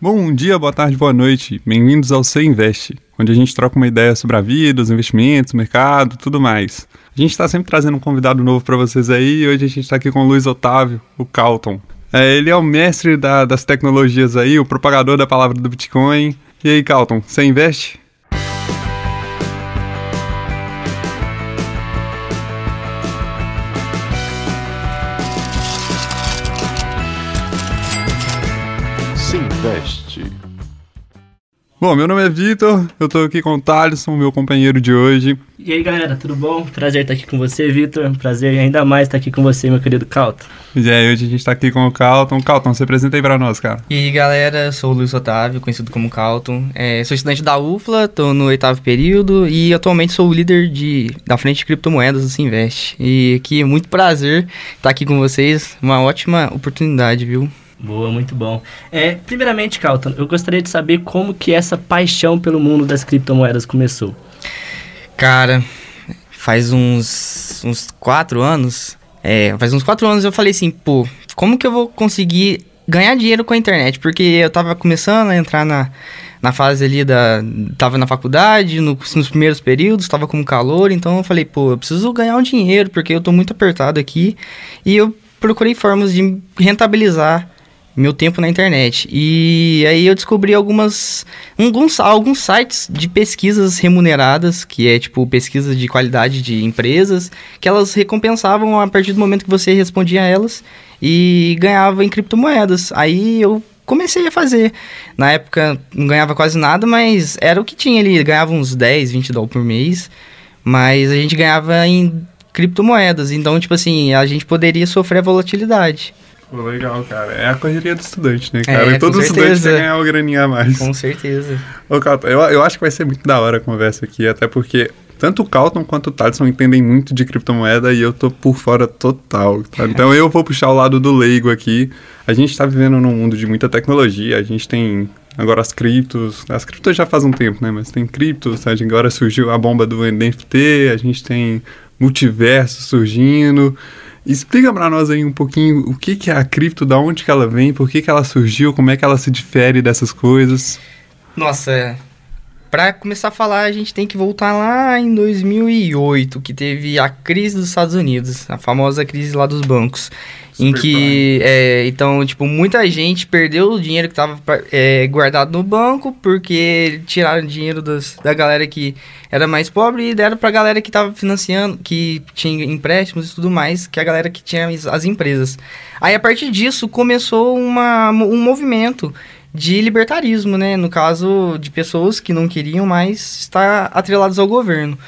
Bom dia, boa tarde, boa noite. Bem-vindos ao Você Investe, onde a gente troca uma ideia sobre a vida, os investimentos, o mercado, tudo mais. A gente está sempre trazendo um convidado novo para vocês aí e hoje a gente está aqui com o Luiz Otávio, o Calton. É, ele é o mestre da, das tecnologias aí, o propagador da palavra do Bitcoin. E aí, Calton, você investe? Bom, meu nome é Vitor, eu tô aqui com o Thaleson, meu companheiro de hoje. E aí galera, tudo bom? Prazer estar aqui com você, Vitor. Prazer ainda mais estar aqui com você, meu querido Calton. E aí, hoje a gente tá aqui com o Calton. Calton, se apresenta aí pra nós, cara. E aí galera, sou o Luiz Otávio, conhecido como Calton. É, sou estudante da UFLA, tô no oitavo período e atualmente sou o líder de, da frente de criptomoedas do Sinvest. E aqui é muito prazer estar aqui com vocês, uma ótima oportunidade, viu? Boa, muito bom. É, primeiramente, Calton, eu gostaria de saber como que essa paixão pelo mundo das criptomoedas começou. Cara, faz uns, uns quatro anos. É, faz uns quatro anos eu falei assim, pô, como que eu vou conseguir ganhar dinheiro com a internet? Porque eu tava começando a entrar na, na fase ali da. Tava na faculdade, no, nos primeiros períodos, tava com calor, então eu falei, pô, eu preciso ganhar um dinheiro, porque eu tô muito apertado aqui. E eu procurei formas de rentabilizar meu tempo na internet. E aí eu descobri algumas alguns, alguns sites de pesquisas remuneradas, que é tipo pesquisas de qualidade de empresas, que elas recompensavam a partir do momento que você respondia a elas e ganhava em criptomoedas. Aí eu comecei a fazer. Na época não ganhava quase nada, mas era o que tinha ali, ganhava uns 10, 20 dólares por mês, mas a gente ganhava em criptomoedas. Então, tipo assim, a gente poderia sofrer a volatilidade. Pô, legal, cara. É a correria do estudante, né, cara? É, todo estudante quer ganhar uma graninha a mais. Com certeza. Ô, Calton, eu, eu acho que vai ser muito da hora a conversa aqui, até porque tanto o Calton quanto o Thaleson entendem muito de criptomoeda e eu tô por fora total, tá? Então eu vou puxar o lado do leigo aqui. A gente tá vivendo num mundo de muita tecnologia, a gente tem agora as criptos, as criptos já faz um tempo, né? Mas tem criptos, gente agora surgiu a bomba do NFT, a gente tem multiverso surgindo. Explica para nós aí um pouquinho o que, que é a cripto, da onde que ela vem, por que, que ela surgiu, como é que ela se difere dessas coisas. Nossa, é. Pra começar a falar, a gente tem que voltar lá em 2008, que teve a crise dos Estados Unidos, a famosa crise lá dos bancos. Em que, é, então, tipo, muita gente perdeu o dinheiro que estava é, guardado no banco porque tiraram dinheiro das, da galera que era mais pobre e deram pra galera que estava financiando, que tinha empréstimos e tudo mais, que a galera que tinha as, as empresas. Aí, a partir disso, começou uma, um movimento de libertarismo, né? No caso de pessoas que não queriam mais estar atreladas ao governo.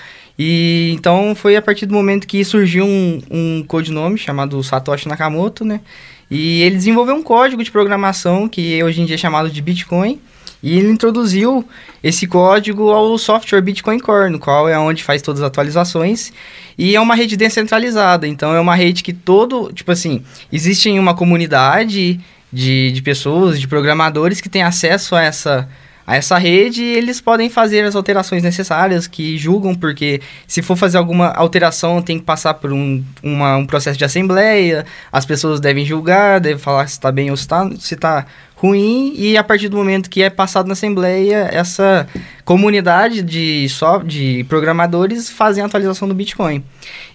E então foi a partir do momento que surgiu um, um codinome chamado Satoshi Nakamoto, né? E ele desenvolveu um código de programação que hoje em dia é chamado de Bitcoin. E ele introduziu esse código ao software Bitcoin Core, no qual é onde faz todas as atualizações. E é uma rede descentralizada, então é uma rede que todo, tipo assim, existe uma comunidade de, de pessoas, de programadores que têm acesso a essa, a essa rede eles podem fazer as alterações necessárias que julgam, porque se for fazer alguma alteração tem que passar por um, uma, um processo de assembleia, as pessoas devem julgar, devem falar se está bem ou se está se tá ruim, e a partir do momento que é passado na assembleia, essa comunidade de, só, de programadores fazem a atualização do Bitcoin.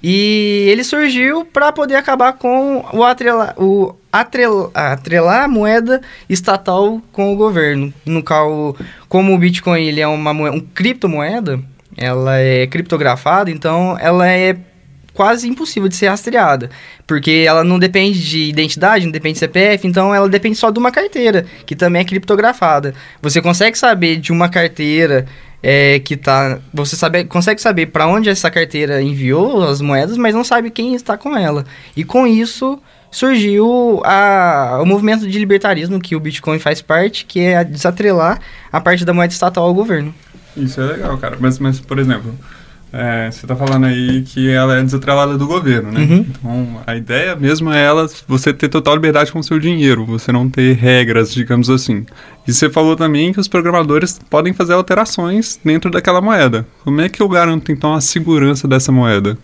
E ele surgiu para poder acabar com o, atrela, o atrela, atrelar a moeda estatal com o governo. No qual, como o Bitcoin ele é uma moeda, um criptomoeda, ela é criptografada, então ela é quase impossível de ser rastreada, porque ela não depende de identidade, não depende de CPF, então ela depende só de uma carteira, que também é criptografada. Você consegue saber de uma carteira é, que tá. Você sabe, consegue saber para onde essa carteira enviou as moedas, mas não sabe quem está com ela. E com isso surgiu a, o movimento de libertarismo que o Bitcoin faz parte, que é desatrelar a parte da moeda estatal ao governo. Isso é legal, cara. Mas, mas por exemplo, é, você está falando aí que ela é desatrelada do governo, né? Uhum. Então, a ideia mesmo é ela, você ter total liberdade com o seu dinheiro, você não ter regras, digamos assim. E você falou também que os programadores podem fazer alterações dentro daquela moeda. Como é que eu garanto, então, a segurança dessa moeda?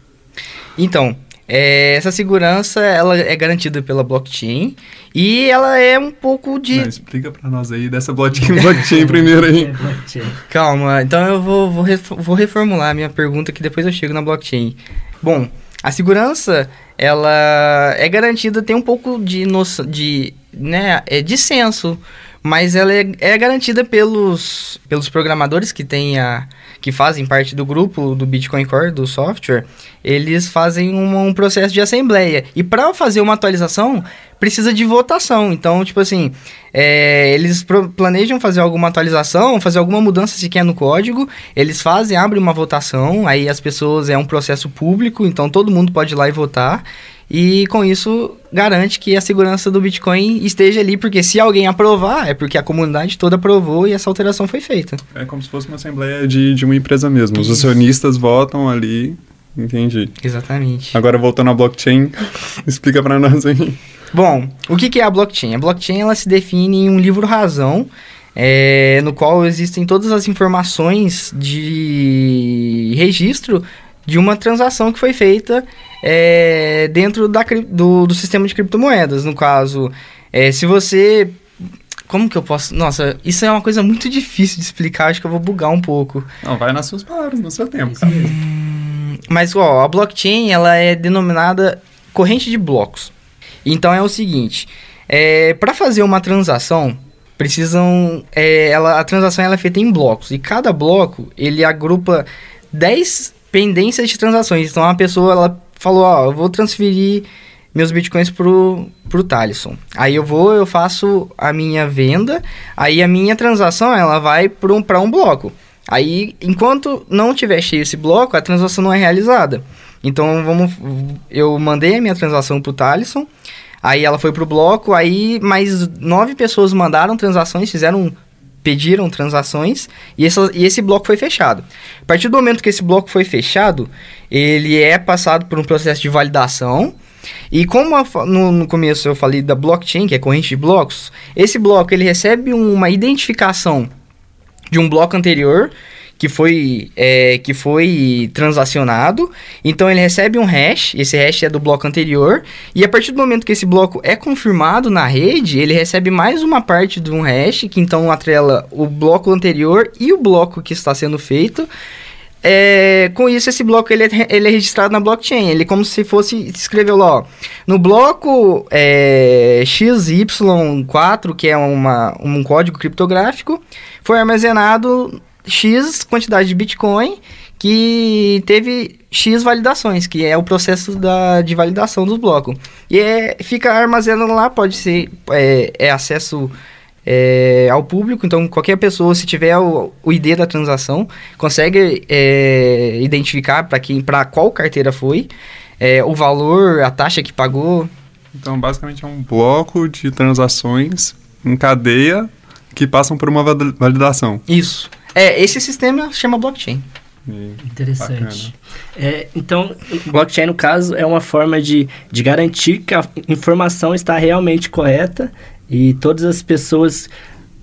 Então, É, essa segurança ela é garantida pela blockchain e ela é um pouco de. Não, explica para nós aí dessa blockchain, blockchain primeiro aí. blockchain. Calma, então eu vou, vou, ref- vou reformular a minha pergunta que depois eu chego na blockchain. Bom, a segurança ela é garantida, tem um pouco de noção de, né, é de senso, mas ela é, é garantida pelos, pelos programadores que tem a que fazem parte do grupo do Bitcoin Core do software, eles fazem um, um processo de assembleia. E para fazer uma atualização, precisa de votação. Então, tipo assim, é, eles planejam fazer alguma atualização, fazer alguma mudança sequer no código, eles fazem, abrem uma votação, aí as pessoas, é um processo público, então todo mundo pode ir lá e votar. E com isso garante que a segurança do Bitcoin esteja ali, porque se alguém aprovar, é porque a comunidade toda aprovou e essa alteração foi feita. É como se fosse uma assembleia de, de uma empresa mesmo. Os Isso. acionistas votam ali. Entendi. Exatamente. Agora voltando à blockchain, explica para nós aí. Bom, o que, que é a blockchain? A blockchain ela se define em um livro razão, é, no qual existem todas as informações de registro de uma transação que foi feita é, dentro da, do, do sistema de criptomoedas. No caso, é, se você. Como que eu posso. Nossa, isso é uma coisa muito difícil de explicar, acho que eu vou bugar um pouco. Não, vai nas suas palavras, no seu tempo. Isso mesmo. Mas, ó, a blockchain, ela é denominada corrente de blocos. Então, é o seguinte, é, para fazer uma transação, precisam... é, ela, a transação ela é feita em blocos. E cada bloco, ele agrupa 10 pendências de transações. Então, a pessoa, ela falou, ó, eu vou transferir meus bitcoins pro, pro Thaleson. Aí eu vou, eu faço a minha venda, aí a minha transação, ela vai para um, um bloco. Aí, enquanto não tiver cheio esse bloco, a transação não é realizada. Então, vamos, eu mandei a minha transação pro Thaleson, aí ela foi pro bloco, aí mais nove pessoas mandaram transações, fizeram, pediram transações, e, essa, e esse bloco foi fechado. A partir do momento que esse bloco foi fechado, ele é passado por um processo de validação, e como fa- no, no começo eu falei da blockchain, que é corrente de blocos, esse bloco ele recebe uma identificação de um bloco anterior que foi, é, que foi transacionado. Então ele recebe um hash, esse hash é do bloco anterior, e a partir do momento que esse bloco é confirmado na rede, ele recebe mais uma parte de um hash, que então atrela o bloco anterior e o bloco que está sendo feito. É, com isso, esse bloco ele é, ele é registrado na blockchain. Ele é como se fosse, escreveu lá, ó, no bloco é, XY4, que é uma, um código criptográfico, foi armazenado X quantidade de Bitcoin que teve X validações, que é o processo da, de validação dos blocos. E é, fica armazenado lá, pode ser é, é acesso é, ao público, então qualquer pessoa, se tiver o, o ID da transação, consegue é, identificar para quem, para qual carteira foi, é, o valor, a taxa que pagou. Então, basicamente, é um bloco de transações em cadeia que passam por uma vali- validação. Isso. É, esse sistema chama blockchain. E- Interessante. É, então, blockchain, no caso, é uma forma de, de garantir que a informação está realmente correta e todas as pessoas.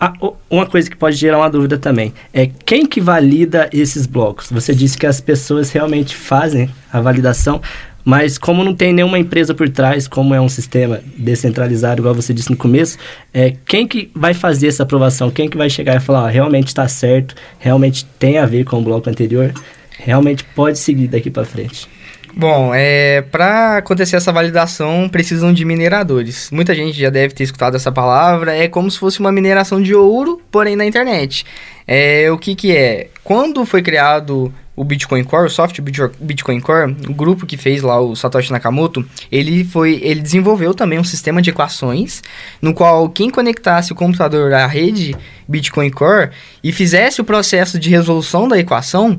Ah, uma coisa que pode gerar uma dúvida também é quem que valida esses blocos? Você disse que as pessoas realmente fazem a validação, mas como não tem nenhuma empresa por trás, como é um sistema descentralizado, igual você disse no começo, é, quem que vai fazer essa aprovação? Quem que vai chegar e falar, ó, realmente está certo, realmente tem a ver com o bloco anterior, realmente pode seguir daqui para frente? Bom, é, para acontecer essa validação, precisam de mineradores. Muita gente já deve ter escutado essa palavra. É como se fosse uma mineração de ouro, porém na internet. É, o que que é? Quando foi criado o Bitcoin Core, o software Bitco- Bitcoin Core, o grupo que fez lá o Satoshi Nakamoto, ele foi, ele desenvolveu também um sistema de equações, no qual quem conectasse o computador à rede Bitcoin Core e fizesse o processo de resolução da equação,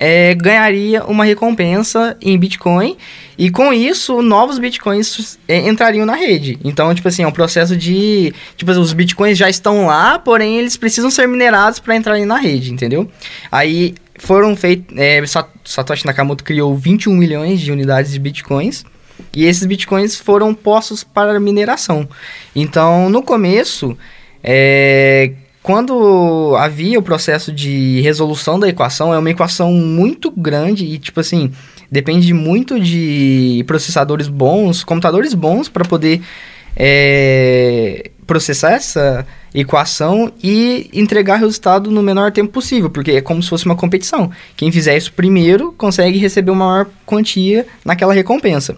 é, ganharia uma recompensa em Bitcoin e com isso novos Bitcoins é, entrariam na rede. Então, tipo assim, é um processo de, tipo, os Bitcoins já estão lá, porém eles precisam ser minerados para entrarem na rede, entendeu? Aí foram feitos, é, Sa- Satoshi Nakamoto criou 21 milhões de unidades de Bitcoins e esses Bitcoins foram postos para mineração. Então, no começo, é, quando havia o processo de resolução da equação, é uma equação muito grande e, tipo assim, depende muito de processadores bons, computadores bons para poder é, processar essa equação e entregar resultado no menor tempo possível, porque é como se fosse uma competição. Quem fizer isso primeiro consegue receber uma maior quantia naquela recompensa.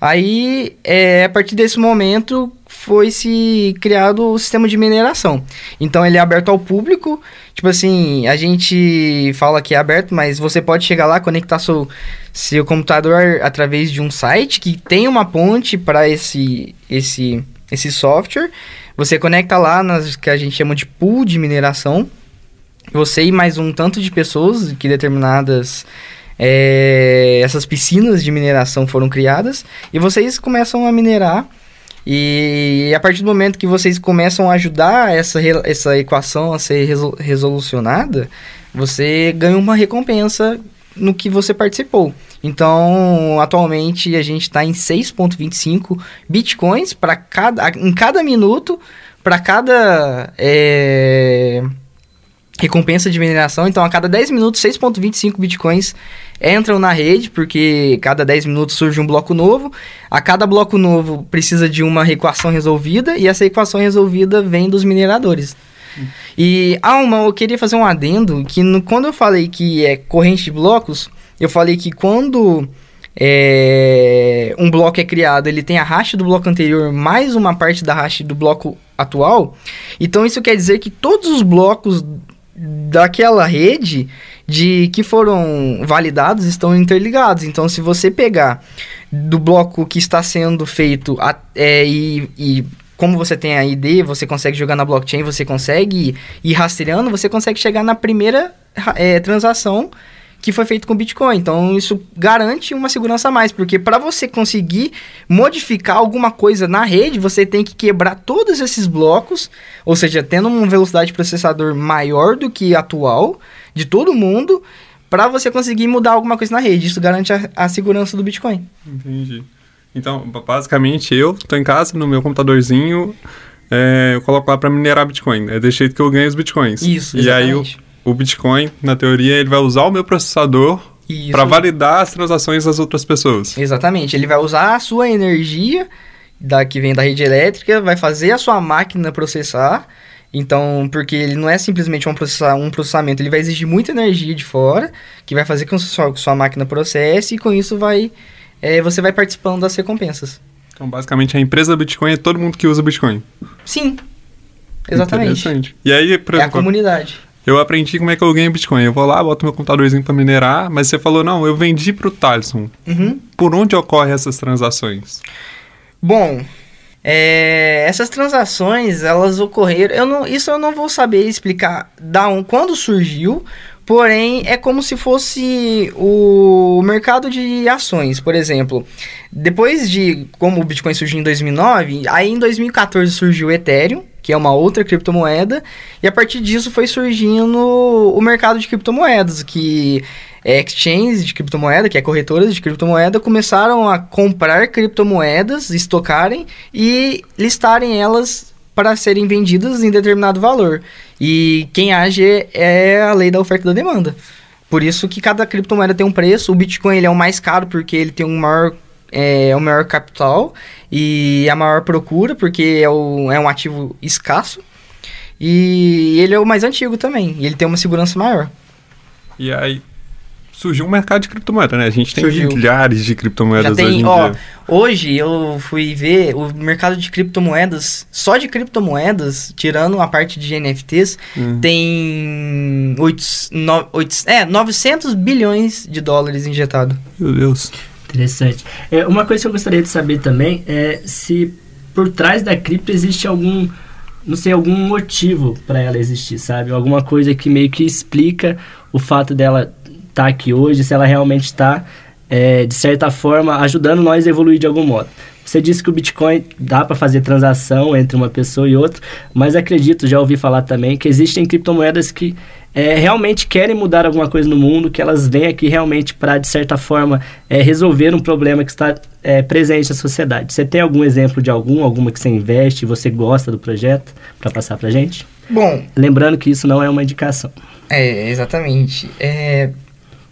Aí, é, a partir desse momento, foi se criado o sistema de mineração. Então, ele é aberto ao público. Tipo assim, a gente fala que é aberto, mas você pode chegar lá, conectar seu, seu computador através de um site que tem uma ponte para esse, esse, esse software. Você conecta lá nas que a gente chama de pool de mineração. Você e mais um tanto de pessoas que determinadas é, essas piscinas de mineração foram criadas e vocês começam a minerar. E a partir do momento que vocês começam a ajudar essa, essa equação a ser resolucionada, você ganha uma recompensa no que você participou. Então, atualmente a gente está em 6,25 bitcoins para cada, em cada minuto para cada é, recompensa de mineração. Então, a cada 10 minutos, 6,25 bitcoins entram na rede, porque cada 10 minutos surge um bloco novo. A cada bloco novo precisa de uma equação resolvida, e essa equação resolvida vem dos mineradores. Hum. E, ah, uma, eu queria fazer um adendo, que no, quando eu falei que é corrente de blocos, eu falei que quando é, um bloco é criado, ele tem a hash do bloco anterior mais uma parte da hash do bloco atual. Então isso quer dizer que todos os blocos daquela rede de que foram validados estão interligados. Então, se você pegar do bloco que está sendo feito a, é, e, e como você tem a ID, você consegue jogar na blockchain, você consegue ir rastreando, você consegue chegar na primeira é, transação que foi feito com Bitcoin. Então isso garante uma segurança a mais, porque para você conseguir modificar alguma coisa na rede, você tem que quebrar todos esses blocos, ou seja, tendo uma velocidade de processador maior do que atual de todo mundo, para você conseguir mudar alguma coisa na rede. Isso garante a, a segurança do Bitcoin. Entendi. Então, basicamente, eu estou em casa no meu computadorzinho, é, eu coloco lá para minerar Bitcoin. É desse jeito que eu ganho os Bitcoins. Isso, exatamente. E aí eu o Bitcoin, na teoria, ele vai usar o meu processador para validar as transações das outras pessoas. Exatamente. Ele vai usar a sua energia da que vem da rede elétrica, vai fazer a sua máquina processar. Então, porque ele não é simplesmente um, processa um processamento, ele vai exigir muita energia de fora, que vai fazer com que sua, sua máquina processe e com isso vai é, você vai participando das recompensas. Então, basicamente, a empresa Bitcoin é todo mundo que usa Bitcoin. Sim. Exatamente. Interessante. E aí, por, é a comunidade eu aprendi como é que eu ganho Bitcoin. Eu vou lá, boto meu computadorzinho para minerar, mas você falou, não, eu vendi para o Thaleson. Uhum. Por onde ocorrem essas transações? Bom, é, essas transações, elas ocorreram... Eu não, isso eu não vou saber explicar da um, quando surgiu, Porém, é como se fosse o mercado de ações, por exemplo. Depois de como o Bitcoin surgiu em 2009, aí em 2014 surgiu o Ethereum, que é uma outra criptomoeda, e a partir disso foi surgindo o mercado de criptomoedas, que é exchanges de criptomoeda, que é corretoras de criptomoeda, começaram a comprar criptomoedas, estocarem e listarem elas para serem vendidas em determinado valor. E quem age é a lei da oferta e da demanda. Por isso que cada criptomoeda tem um preço. O Bitcoin ele é o mais caro porque ele tem um maior é o maior capital e a maior procura, porque é, o, é um ativo escasso. E ele é o mais antigo também, ele tem uma segurança maior. E aí surgiu um mercado de criptomoeda, né? A gente tem surgiu. milhares de criptomoedas tem, hoje em ó, dia. Hoje eu fui ver o mercado de criptomoedas, só de criptomoedas, tirando a parte de NFTs, hum. tem 8, no, 8, é, 900 bilhões de dólares injetado. Meu Deus. Interessante. É, uma coisa que eu gostaria de saber também é se por trás da cripto existe algum, não sei, algum motivo para ela existir, sabe? Alguma coisa que meio que explica o fato dela estar tá aqui hoje, se ela realmente está, é, de certa forma, ajudando nós a evoluir de algum modo. Você disse que o Bitcoin dá para fazer transação entre uma pessoa e outra, mas acredito, já ouvi falar também, que existem criptomoedas que é, realmente querem mudar alguma coisa no mundo, que elas vêm aqui realmente para, de certa forma, é, resolver um problema que está é, presente na sociedade. Você tem algum exemplo de algum, alguma que você investe e você gosta do projeto para passar para gente? Bom... Lembrando que isso não é uma indicação. É, exatamente. É,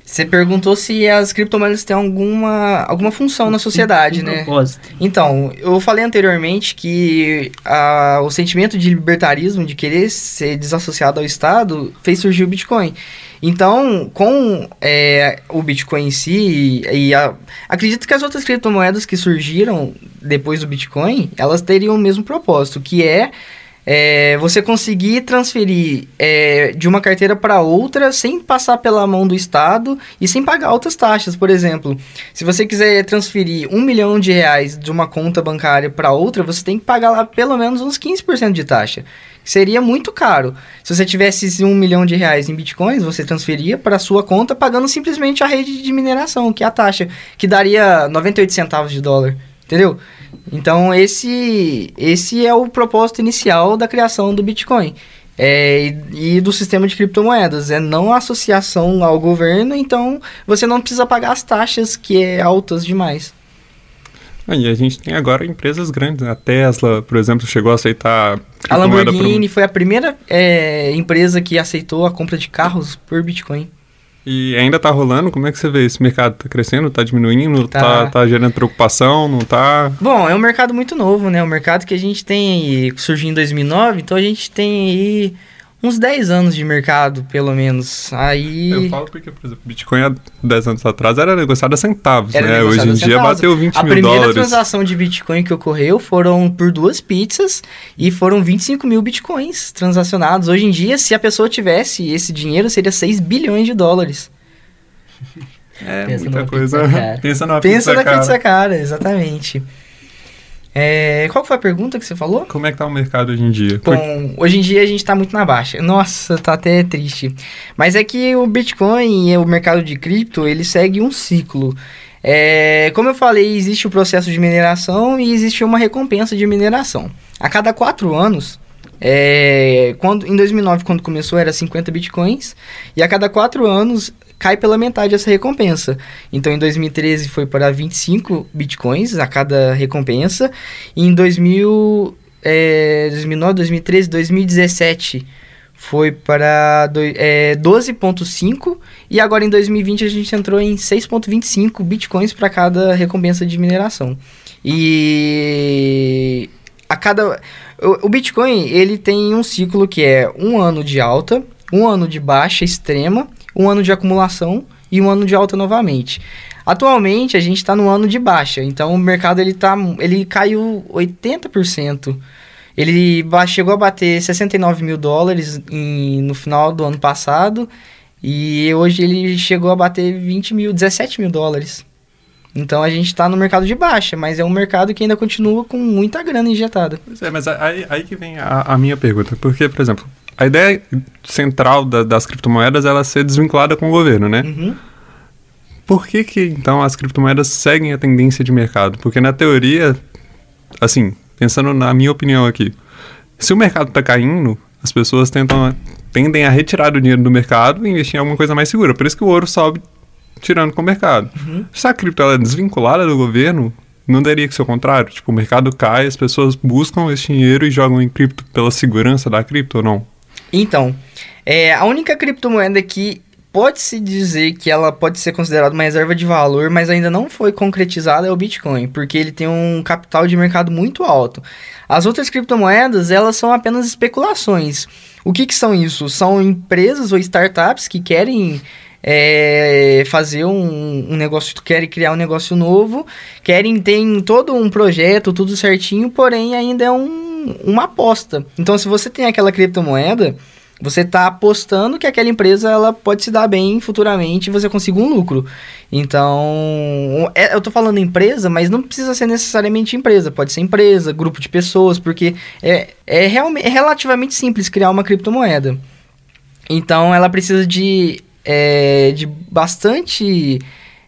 Você perguntou se as criptomoedas têm alguma, alguma função na sociedade, um né? propósito. Então, eu falei anteriormente que a, o sentimento de libertarismo, de querer ser desassociado ao Estado, fez surgir o Bitcoin. Então, com é, o Bitcoin em si, e, e a- acredito que as outras criptomoedas que surgiram depois do Bitcoin, elas teriam o mesmo propósito, que é, é, você conseguir transferir é, de uma carteira para outra sem passar pela mão do Estado e sem pagar altas taxas. Por exemplo, se você quiser transferir um milhão de reais de uma conta bancária para outra, você tem que pagar lá pelo menos uns 15% de taxa. Seria muito caro. Se você tivesse esse um milhão de reais em bitcoins, você transferia para sua conta pagando simplesmente a rede de mineração, que é a taxa, que daria 98 centavos de dólar. Entendeu? Então, esse, esse é o propósito inicial da criação do Bitcoin. É, e, e do sistema de criptomoedas. É não associação ao governo, então você não precisa pagar as taxas que é altas demais. Ah, E a gente tem agora empresas grandes. né? A Tesla, por exemplo, chegou a aceitar A criptomoeda por Lamborghini foi a primeira é, empresa que aceitou a compra de carros por Bitcoin. E ainda tá rolando? Como é que você vê? Esse mercado tá crescendo, tá diminuindo, Tá. tá, tá gerando preocupação, não tá? Bom, é um mercado muito novo, né? Um mercado que a gente tem aí, surgiu em 2009, então a gente tem aí uns 10 anos de mercado, pelo menos. Aí... Eu falo porque, por exemplo, Bitcoin há 10 anos atrás era negociado a centavos, Era né? Hoje em a dia centavos. bateu 20 A mil primeira dólares. transação de Bitcoin que ocorreu foram por duas pizzas e foram 25 mil Bitcoins transacionados. Hoje em dia, se a pessoa tivesse esse dinheiro, seria 6 bilhões de dólares. É, Pensa muita coisa. pizza. Pensa numa Pensa pizza na cara. pizza cara, exatamente. É, qual foi a pergunta que você falou? Como é que tá o mercado hoje em dia? Bom, hoje em dia a gente tá muito na baixa. Nossa, tá até triste. Mas é que o Bitcoin e o mercado de cripto, ele segue um ciclo. É, como eu falei, existe o processo de mineração e existe uma recompensa de mineração. A cada quatro anos, é, quando, em 2009, quando começou, era 50 bitcoins, e a cada quatro anos cai pela metade essa recompensa. Então, em 2013 foi para 25 bitcoins a cada recompensa, e em 2000, é, 2009, 2013, 2017 foi para é, 12,5 e agora em 2020 a gente entrou em 6,25 bitcoins para cada recompensa de mineração. E a cada o, o Bitcoin ele tem um ciclo que é um ano de alta, um ano de baixa extrema, um ano de acumulação e um ano de alta novamente. Atualmente a gente está no ano de baixa, então o mercado ele tá, ele caiu 80%. Ele chegou a bater 69 mil dólares em- no final do ano passado e hoje ele chegou a bater 20 mil, 17 mil dólares. Então a gente está no mercado de baixa, mas é um mercado que ainda continua com muita grana injetada. Pois é, mas aí, aí que vem a, a minha pergunta. Porque, por exemplo, a ideia central da- das criptomoedas é ela ser desvinculada com o governo, né? Uhum. Por que que, então, as criptomoedas seguem a tendência de mercado? Porque, na teoria, assim, pensando na minha opinião aqui, se o mercado está caindo, as pessoas tentam, tendem a retirar o dinheiro do mercado e investir em alguma coisa mais segura. Por isso que o ouro sobe tirando com o mercado. Se a cripto é desvinculada do governo, não teria que ser o contrário? Tipo, o mercado cai, as pessoas buscam esse dinheiro e jogam em cripto pela segurança da cripto ou não? Então, é, a única criptomoeda que pode-se dizer que ela pode ser considerada uma reserva de valor, mas ainda não foi concretizada é o Bitcoin, porque ele tem um capital de mercado muito alto. As outras criptomoedas, elas são apenas especulações. O que, que são isso? São empresas ou startups que querem é, fazer um, um negócio, querem criar um negócio novo, querem ter todo um projeto, tudo certinho, porém ainda é um, uma aposta. Então, se você tem aquela criptomoeda, você está apostando que aquela empresa ela pode se dar bem futuramente e você consiga um lucro. Então, é- eu tô falando empresa, mas não precisa ser necessariamente empresa. Pode ser empresa, grupo de pessoas, porque é, é, realmente, é relativamente simples criar uma criptomoeda. Então, ela precisa de, é, de bastante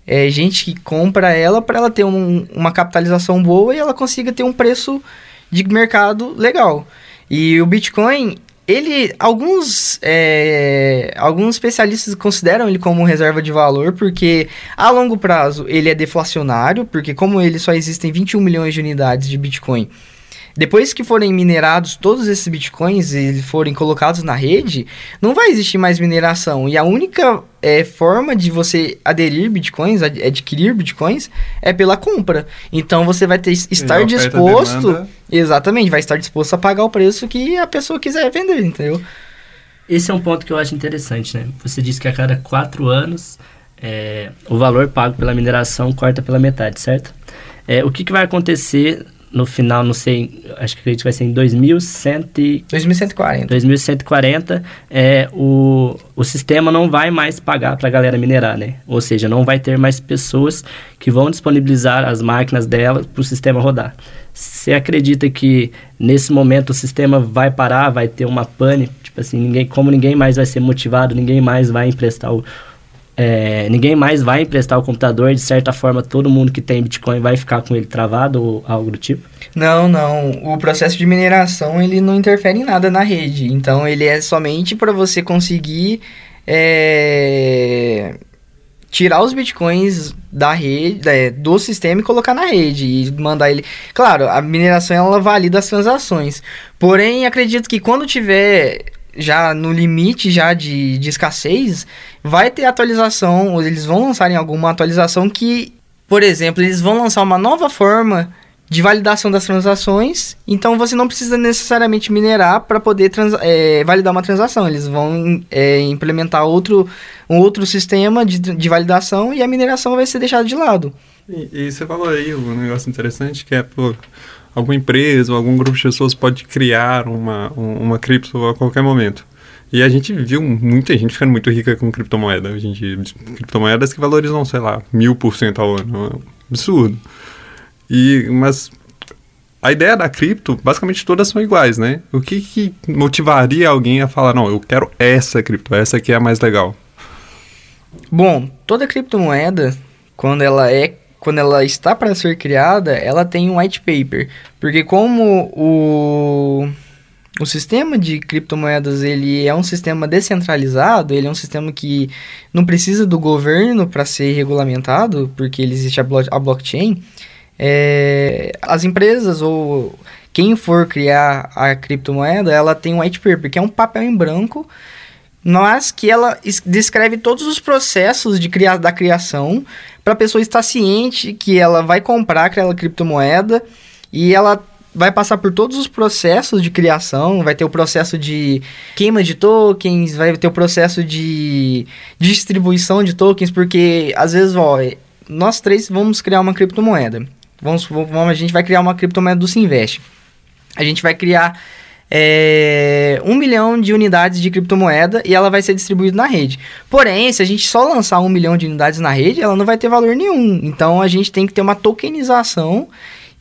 é, gente que compra ela para ela ter um- uma capitalização boa e ela consiga ter um preço de mercado legal. E o Bitcoin, ele, alguns, é, alguns especialistas consideram ele como reserva de valor, porque a longo prazo ele é deflacionário, porque como ele só existem 21 milhões de unidades de Bitcoin, Depois que forem minerados todos esses bitcoins e forem colocados na rede, não vai existir mais mineração. E a única é, forma de você aderir bitcoins, ad adquirir bitcoins, é pela compra. Então você vai ter estar disposto. Exatamente, vai estar disposto a pagar o preço que a pessoa quiser vender, entendeu? Esse é um ponto que eu acho interessante, né? Você disse que a cada quatro anos é, o valor pago pela mineração corta pela metade, certo? É, o que, que vai acontecer no final, não sei, acho que acredito que vai ser em 2100 2140. 2140, é, o, o sistema não vai mais pagar para a galera minerar, né? Ou seja, não vai ter mais pessoas que vão disponibilizar as máquinas dela para o sistema rodar. Você acredita que nesse momento o sistema vai parar, vai ter uma pane, tipo assim, ninguém, como ninguém mais vai ser motivado, ninguém mais vai emprestar o, é, ninguém mais vai emprestar o computador, de certa forma todo mundo que tem Bitcoin vai ficar com ele travado ou algo do tipo? Não, não. O processo de mineração ele não interfere em nada na rede. Então ele é somente para você conseguir é, tirar os bitcoins da rede, é, do sistema e colocar na rede e mandar ele. Claro, a mineração ela valida as transações. Porém, acredito que quando tiver já no limite já de, de escassez, vai ter atualização, eles vão lançar em alguma atualização que, por exemplo, eles vão lançar uma nova forma de validação das transações, então você não precisa necessariamente minerar para poder é, validar uma transação. Eles vão é, implementar outro, um outro sistema de, de validação e a mineração vai ser deixada de lado. E, e você falou aí um negócio interessante que é, pô, alguma empresa ou algum grupo de pessoas pode criar uma, uma cripto a qualquer momento. E a gente viu muita gente ficando muito rica com criptomoeda. A gente, criptomoedas que valorizam, sei lá, mil por cento ao ano. É absurdo. E, mas a ideia da cripto, basicamente todas são iguais, né? O que, que motivaria alguém a falar, não, eu quero essa cripto, essa aqui é a mais legal? Bom, toda criptomoeda, quando ela é quando ela está para ser criada, ela tem um white paper, porque como o o sistema de criptomoedas ele é um sistema descentralizado, ele é um sistema que não precisa do governo para ser regulamentado, porque ele existe a, blo a blockchain. É, as empresas ou quem for criar a criptomoeda, ela tem um white paper, que é um papel em branco, mas que ela descreve todos os processos de criar, da criação para a pessoa estar ciente que ela vai comprar aquela criptomoeda e ela vai passar por todos os processos de criação, vai ter o processo de queima de tokens, vai ter o processo de distribuição de tokens, porque às vezes, ó, nós três vamos criar uma criptomoeda. Vamos, vamos a gente vai criar uma criptomoeda do Sinvest. A gente vai criar é, um milhão de unidades de criptomoeda e ela vai ser distribuída na rede. Porém, se a gente só lançar um milhão de unidades na rede, ela não vai ter valor nenhum. Então a gente tem que ter uma tokenização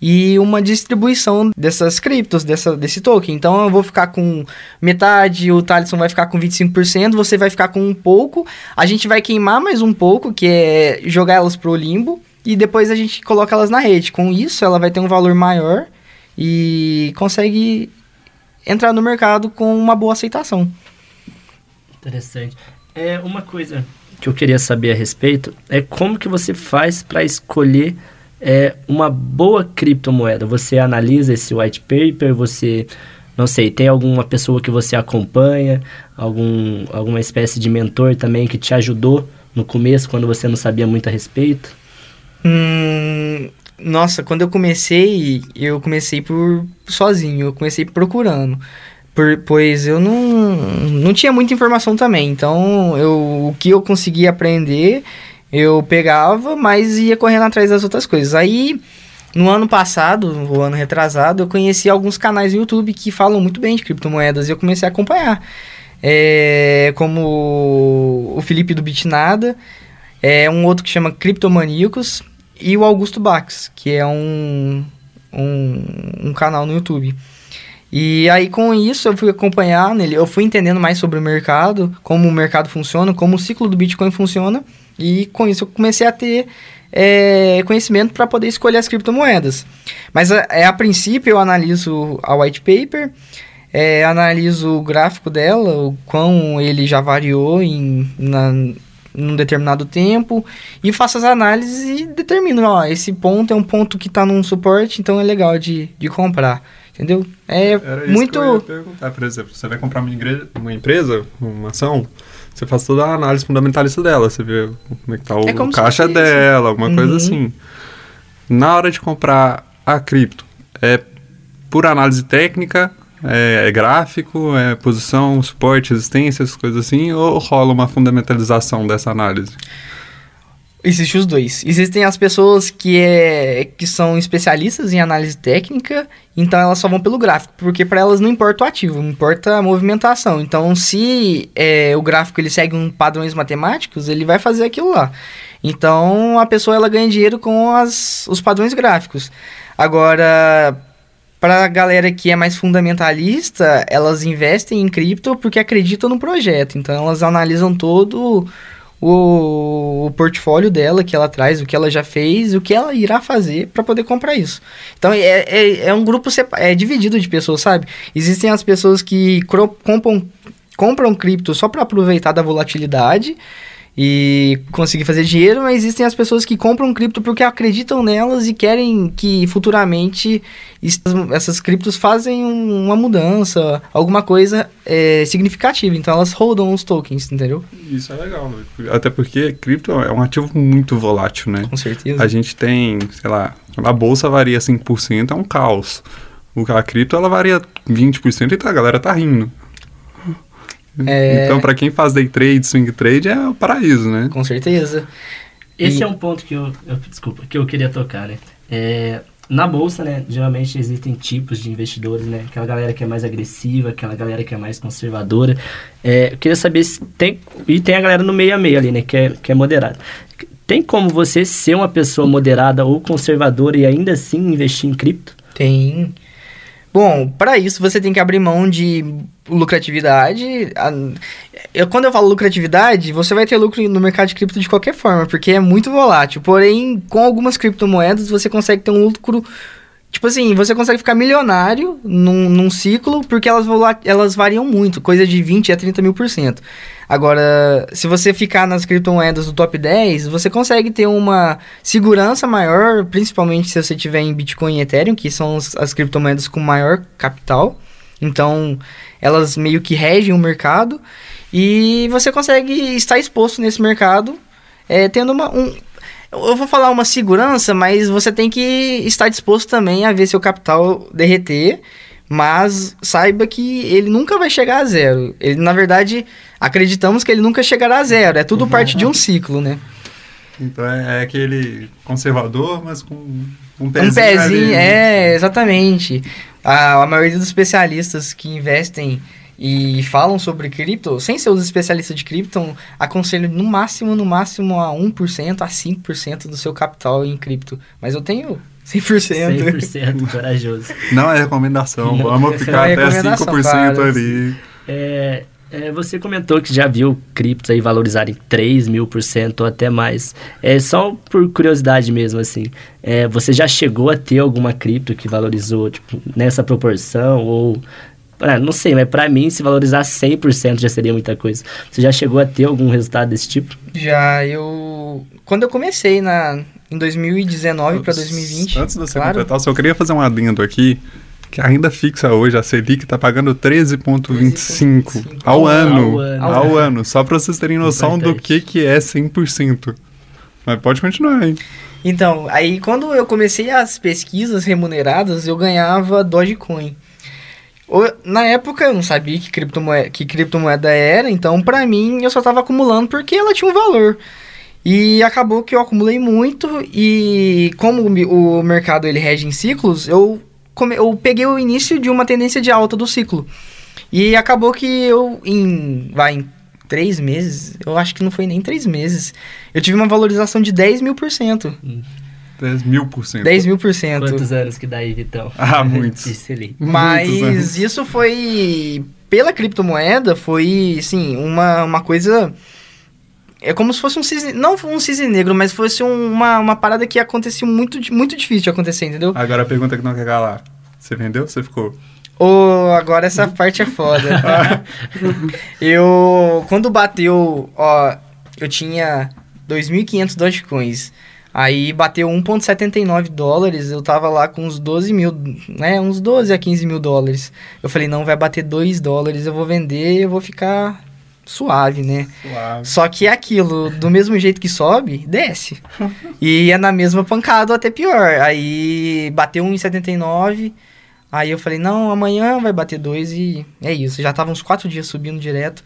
e uma distribuição dessas criptos, dessa, desse token. Então eu vou ficar com metade, o Thaleson vai ficar com 25%, você vai ficar com um pouco, a gente vai queimar mais um pouco, que é jogar elas pro limbo, e depois a gente coloca elas na rede. Com isso, ela vai ter um valor maior e consegue entrar no mercado com uma boa aceitação. Interessante. É uma coisa que eu queria saber a respeito é como que você faz para escolher é uma boa criptomoeda? Você analisa esse white paper, você, não sei, tem alguma pessoa que você acompanha, algum, alguma espécie de mentor também que te ajudou no começo, quando você não sabia muito a respeito? Hum, nossa, quando eu comecei, eu comecei por sozinho, eu comecei procurando. Por, pois eu não, não tinha muita informação também. Então, eu, o que eu conseguia aprender, eu pegava, mas ia correndo atrás das outras coisas. Aí, no ano passado, o ano retrasado, eu conheci alguns canais no YouTube que falam muito bem de criptomoedas e eu comecei a acompanhar. É, como o Felipe do Bitnada, é um outro que chama Criptomaníacos e o Augusto Bax, que é um, um, um canal no YouTube. E aí com isso eu fui acompanhar nele, eu fui entendendo mais sobre o mercado, como o mercado funciona, como o ciclo do Bitcoin funciona. E com isso eu comecei a ter é, conhecimento para poder escolher as criptomoedas. Mas a, é, a princípio eu analiso a white paper, é, analiso o gráfico dela, o quão ele já variou em na, num determinado tempo e faço as análises e determino, ó, esse ponto é um ponto que está num suporte, então é legal de, de comprar. Entendeu? É Era isso muito. que eu ia perguntar, por exemplo, você vai comprar uma, igreja, uma empresa, uma ação, você faz toda a análise fundamentalista dela, você vê como é que tá o É se caixa dela, alguma coisa Uhum. assim. Na hora de comprar a cripto, é por análise técnica, é, é gráfico, é posição, suporte, resistência, essas coisas assim, ou rola uma fundamentalização dessa análise? Existem os dois. Existem as pessoas que, é, que são especialistas em análise técnica, então elas só vão pelo gráfico, porque para elas não importa o ativo, importa a movimentação. Então, se é, o gráfico ele segue um padrões matemáticos, ele vai fazer aquilo lá. Então, a pessoa ela ganha dinheiro com as, os padrões gráficos. Agora, para a galera que é mais fundamentalista, elas investem em cripto porque acreditam no projeto. Então, elas analisam todo o, o portfólio dela que ela traz, o que ela já fez, o que ela irá fazer para poder comprar isso. Então é, é, é um grupo é dividido de pessoas, sabe? Existem as pessoas que compram, compram cripto só para aproveitar da volatilidade e conseguir fazer dinheiro, mas existem as pessoas que compram cripto porque acreditam nelas e querem que futuramente essas, criptos fazem um- uma mudança, alguma coisa é, significativa. Então elas rodam os tokens, entendeu? Isso é legal, né? até porque cripto é um ativo muito volátil, né? Com certeza. A gente tem, sei lá, a bolsa varia 5%, é um caos. O- A cripto, ela varia 20% e tá, a galera tá rindo. É. Então, pra quem faz day trade, swing trade, é o paraíso, né? Com certeza. Esse E- é um ponto que eu, eu- desculpa, que eu queria tocar, né? É, na bolsa, né, geralmente existem tipos de investidores, né? Aquela galera que é mais agressiva, aquela galera que é mais conservadora. É, eu queria saber se tem e tem a galera no meio a meio ali, né, que é, que é moderada. Tem como você ser uma pessoa moderada ou conservadora e ainda assim investir em cripto? Tem. Bom, para isso você tem que abrir mão de lucratividade. Eu, quando eu falo lucratividade, você vai ter lucro no mercado de cripto de qualquer forma, porque é muito volátil. Porém, com algumas criptomoedas você consegue ter um lucro. Tipo assim, você consegue ficar milionário num, num ciclo, porque elas, elas variam muito, coisa de 20 a 30 mil por cento. Agora, se você ficar nas criptomoedas do top 10, você consegue ter uma segurança maior, principalmente se você tiver em Bitcoin e Ethereum, que são as, as criptomoedas com maior capital. Então, elas meio que regem o mercado e você consegue estar exposto nesse mercado, é, tendo uma, um, eu vou falar uma segurança, mas você tem que estar disposto também a ver seu capital derreter, mas saiba que ele nunca vai chegar a zero. Ele, na verdade, acreditamos que ele nunca chegará a zero. É tudo parte de um ciclo, né? Então, é, é aquele conservador, mas com um Um pezinho. pezinho, ali. é, exatamente. A, a maioria dos especialistas que investem e falam sobre cripto, sem ser os especialistas de cripto, aconselho no máximo, no máximo a 1% a 5% do seu capital em cripto. Mas eu tenho 100%. 100% corajoso. Não é recomendação, Não. vamos é ficar até recomendação, 5% claro. ali. É, é, você comentou que já viu criptos aí valorizarem 3 mil por cento ou até mais. É só por curiosidade mesmo, assim. É, você já chegou a ter alguma cripto que valorizou tipo, nessa proporção? Ou. Ah, não sei, mas pra mim, se valorizar 100% já seria muita coisa. Você já chegou a ter algum resultado desse tipo? Já eu. Quando eu comecei na, em 2019 para 2020. Antes de você claro. completar, eu só queria fazer um adendo aqui. Que a renda fixa hoje, a Selic, tá pagando 13,25 13,25 ao, Ao ano. ano. Ao ano. Só pra vocês terem noção do Importante. que, que é 100%. Mas pode continuar aí. Então, aí quando eu comecei as pesquisas remuneradas, eu ganhava Dogecoin. Na época eu não sabia que criptomoeda, que criptomoeda era, então pra mim eu só tava acumulando porque ela tinha um valor. E acabou que eu acumulei muito e como o mercado ele rege em ciclos, eu, come- eu peguei o início de uma tendência de alta do ciclo. E acabou que eu, em, vai, em três meses, eu acho que não foi nem três meses, eu tive uma valorização de 10 mil por cento. 10 mil por cento. 10 mil por cento. Quantos anos que dá aí, Vitão? Ah, muitos. Muitos Mas anos. isso foi. Pela criptomoeda, foi, sim, uma, uma coisa. É como se fosse um cisne. Não um cisne negro, mas fosse um- uma, uma parada que acontecia muito, muito difícil de acontecer, entendeu? Agora a pergunta que não quer calar. Você vendeu? Você ficou? Ou agora essa parte é foda. eu. Quando bateu, ó, eu tinha 2.500 Dogecoins. Aí bateu 1,79 dólares, eu tava lá com uns 12 mil, né? Uns 12 a 15 mil dólares. Eu falei, não, vai bater 2 dólares, eu vou vender, eu vou ficar suave, né? Suave. Só que é aquilo, do mesmo jeito que sobe, desce. e é na mesma pancada ou até pior. Aí bateu 1,79. Aí eu falei, não, amanhã vai bater 2 e é isso. Já tava uns 4 dias subindo direto.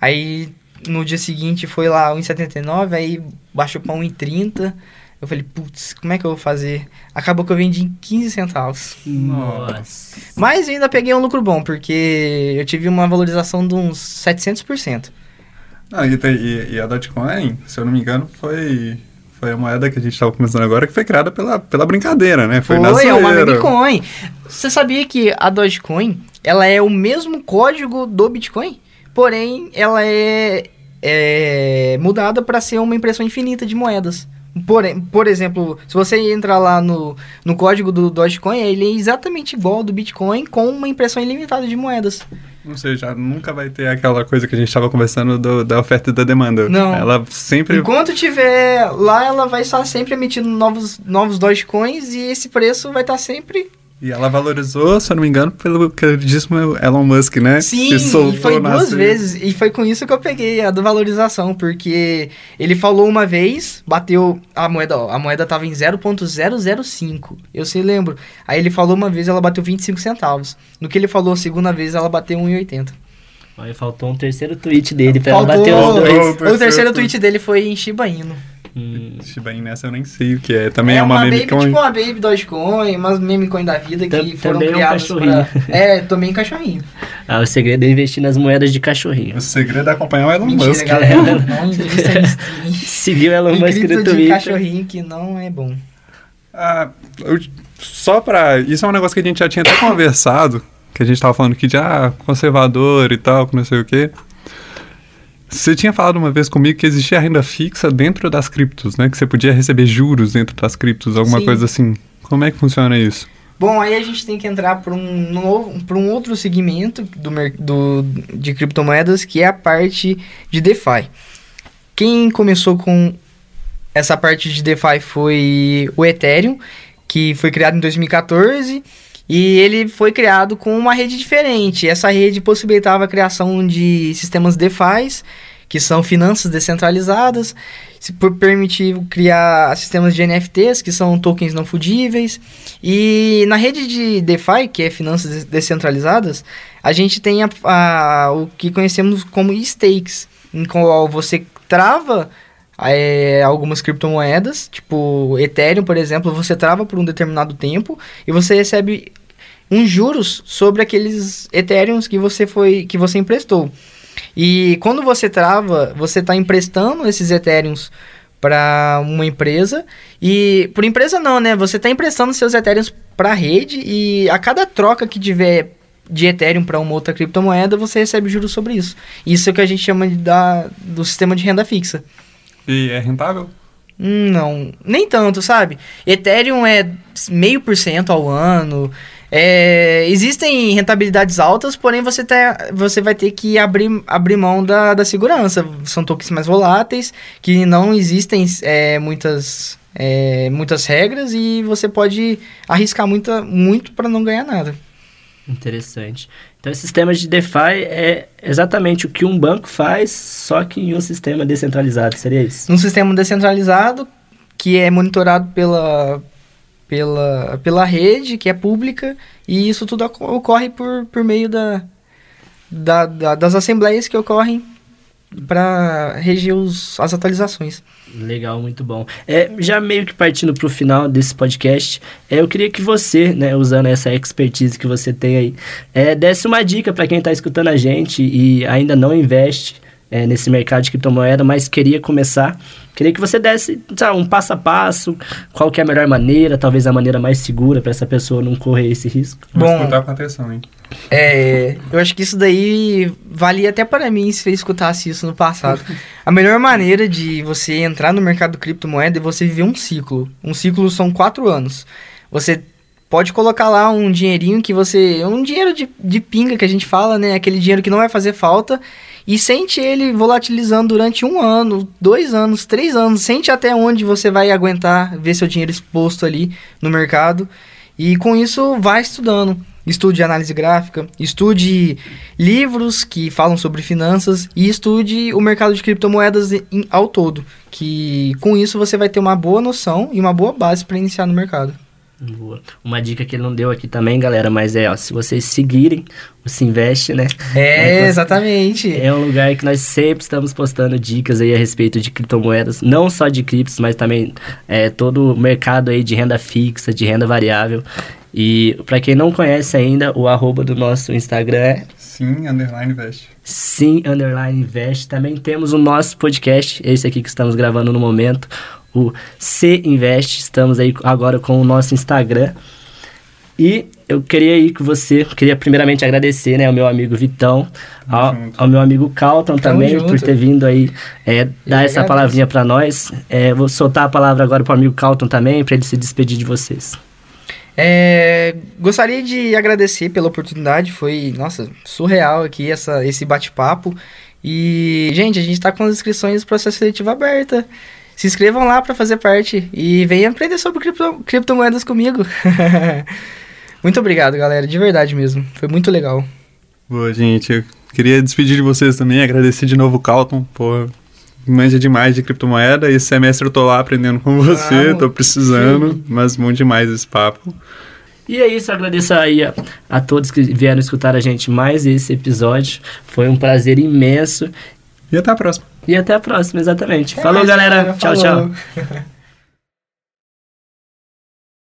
Aí no dia seguinte foi lá 1,79, aí baixou pra 1,30. Eu falei, putz, como é que eu vou fazer? Acabou que eu vendi em 15 centavos. Nossa. Mas eu ainda peguei um lucro bom, porque eu tive uma valorização de uns 700%. Ah, e, tem- e- e a Dogecoin, se eu não me engano, foi, foi a moeda que a gente estava começando agora, que foi criada pela, pela brincadeira, né? Foi, Foi, na é uma zoeira. meme coin. Você sabia que a Dogecoin, ela é o mesmo código do Bitcoin, porém ela é, é mudada para ser uma impressão infinita de moedas. Por, por exemplo, se você entrar lá no, no código do Dogecoin, ele é exatamente igual ao do Bitcoin com uma impressão ilimitada de moedas. Ou seja, nunca vai ter aquela coisa que a gente estava conversando do- da oferta e da demanda. Não. Ela sempre... Enquanto tiver lá, ela vai estar sempre emitindo novos, novos Dogecoins e esse preço vai estar sempre E ela valorizou, se eu não me engano, pelo queridíssimo Elon Musk, né? Sim, Que soltou e foi duas vezes. E foi com isso que eu peguei a do valorização, porque ele falou uma vez, bateu a moeda, ó, a moeda tava em 0.005. Eu sei, lembro. Aí ele falou uma vez, ela bateu 25 centavos. No que ele falou a segunda vez, ela bateu 1,80. Aí faltou um terceiro tweet dele pra ela Faltou. bater os dois. O O terceiro terceiro tweet. tweet dele foi em Shiba Inu. Hum, Shiba Inu, essa eu nem sei o que é. Também é, uma, meme baby, coin. tipo uma baby Dogecoin, umas meme coin da vida que Tam- foram é um criadas cachorrinho. pra... É, também cachorrinho. Ah, o segredo é investir nas moedas de cachorrinho. O segredo é acompanhar o Elon Mentira, Musk. galera. Não invista em- Seguiu em Elon Musk no de Twitter. cachorrinho que não é bom. Ah, eu- só pra. Isso é um negócio que a gente já tinha até conversado, que a gente tava falando aqui de ah, conservador e tal, que não sei o quê. Você tinha falado uma vez comigo que existia renda fixa dentro das criptos, né? Que você podia receber juros dentro das criptos, alguma Sim. coisa assim. Como é que funciona isso? Bom, aí a gente tem que entrar para um novo, para um outro segmento do, do de criptomoedas que é a parte de DeFi. Quem começou com essa parte de DeFi foi o Ethereum, que foi criado em 2014 e ele foi criado com uma rede diferente. Essa rede possibilitava a criação de sistemas DeFi, que são finanças descentralizadas, se permitiu criar sistemas de NFTs, que são tokens não fudíveis. E na rede de DeFi, que é finanças des- descentralizadas, a gente tem a- a- o que conhecemos como stakes, em qual você trava é, algumas criptomoedas, tipo Ethereum, por exemplo, você trava por um determinado tempo e você recebe uns juros sobre aqueles Ethereums que você foi que você emprestou. E quando você trava, você está emprestando esses Ethereums para uma empresa e por empresa não, né? Você está emprestando seus Ethereums para a rede e a cada troca que tiver de Ethereum para uma outra criptomoeda, você recebe juros sobre isso. Isso é o que a gente chama de da, do sistema de renda fixa. E é rentável? Não, nem tanto, sabe? Ethereum é meio por cento ao ano. É, existem rentabilidades altas, porém você, tá, você vai ter que abrir, abrir mão da, da segurança. São tokens mais voláteis, que não existem é, muitas, é, muitas regras e você pode arriscar muita, muito para não ganhar nada. Interessante. Então, esse sistema de DeFi é exatamente o que um banco faz, só que em um sistema descentralizado, seria isso? Num sistema descentralizado que é monitorado pela, pela, pela rede, que é pública, e isso tudo oco- ocorre por, por meio da, da, da- das assembleias que ocorrem para reger os, as atualizações. Legal, muito bom. É, já meio que partindo para o final desse podcast, é, eu queria que você, né, usando essa expertise que você tem aí, é, desse uma dica para quem está escutando a gente e ainda não investe é, nesse mercado de criptomoeda, mas queria começar. Queria que você desse sabe, um passo a passo, qual que é a melhor maneira, talvez a maneira mais segura para essa pessoa não correr esse risco. Vou Bom. escutar com atenção, hein? É, eu acho que isso daí valia até para mim se eu escutasse isso no passado. A melhor maneira de você entrar no mercado do criptomoeda é você viver um ciclo. Um ciclo são quatro anos. Você pode colocar lá um dinheirinho que você. Um dinheiro de, de pinga que a gente fala, né? Aquele dinheiro que não vai fazer falta. E sente ele volatilizando durante um ano, dois anos, três anos. Sente até onde você vai aguentar ver seu dinheiro exposto ali no mercado. E com isso, vai estudando. Estude análise gráfica, estude livros que falam sobre finanças e estude o mercado de criptomoedas em, ao todo. Que com isso você vai ter uma boa noção e uma boa base para iniciar no mercado. Boa. Uma dica que ele não deu aqui também, galera, mas é, ó, se vocês seguirem o Se Investe, né? É, é exatamente. É um lugar que nós sempre estamos postando dicas aí a respeito de criptomoedas, não só de criptos, mas também é, todo o mercado aí de renda fixa, de renda variável. E para quem não conhece ainda, o arroba do nosso Instagram é... Sim, underline invest. Sim, underline invest. Também temos o nosso podcast, esse aqui que estamos gravando no momento, o C Invest. Estamos aí agora com o nosso Instagram. E eu queria ir com você, queria primeiramente agradecer, né, ao meu amigo Vitão, ao, ao meu amigo Calton também, junto. por ter vindo aí é, dar essa palavrinha para nós. É, vou soltar a palavra agora para o amigo Calton também, para ele se despedir de vocês. É, gostaria de agradecer pela oportunidade, foi, nossa, surreal aqui essa, esse bate-papo. E, gente, a gente está com as inscrições do processo seletivo aberta se inscrevam lá para fazer parte e venham aprender sobre cripto, criptomoedas comigo. muito obrigado, galera, de verdade mesmo. Foi muito legal. Boa, gente. Eu queria despedir de vocês também, agradecer de novo o Calton, pô, manja demais de criptomoeda. Esse semestre eu tô lá aprendendo com você, ah, tô precisando, sim. mas muito demais esse papo. E é isso, agradeço aí a, a, todos que vieram escutar a gente mais esse episódio. Foi um prazer imenso. E até a próxima. E até a próxima, exatamente. É falou, galera. Tchau, falou. tchau.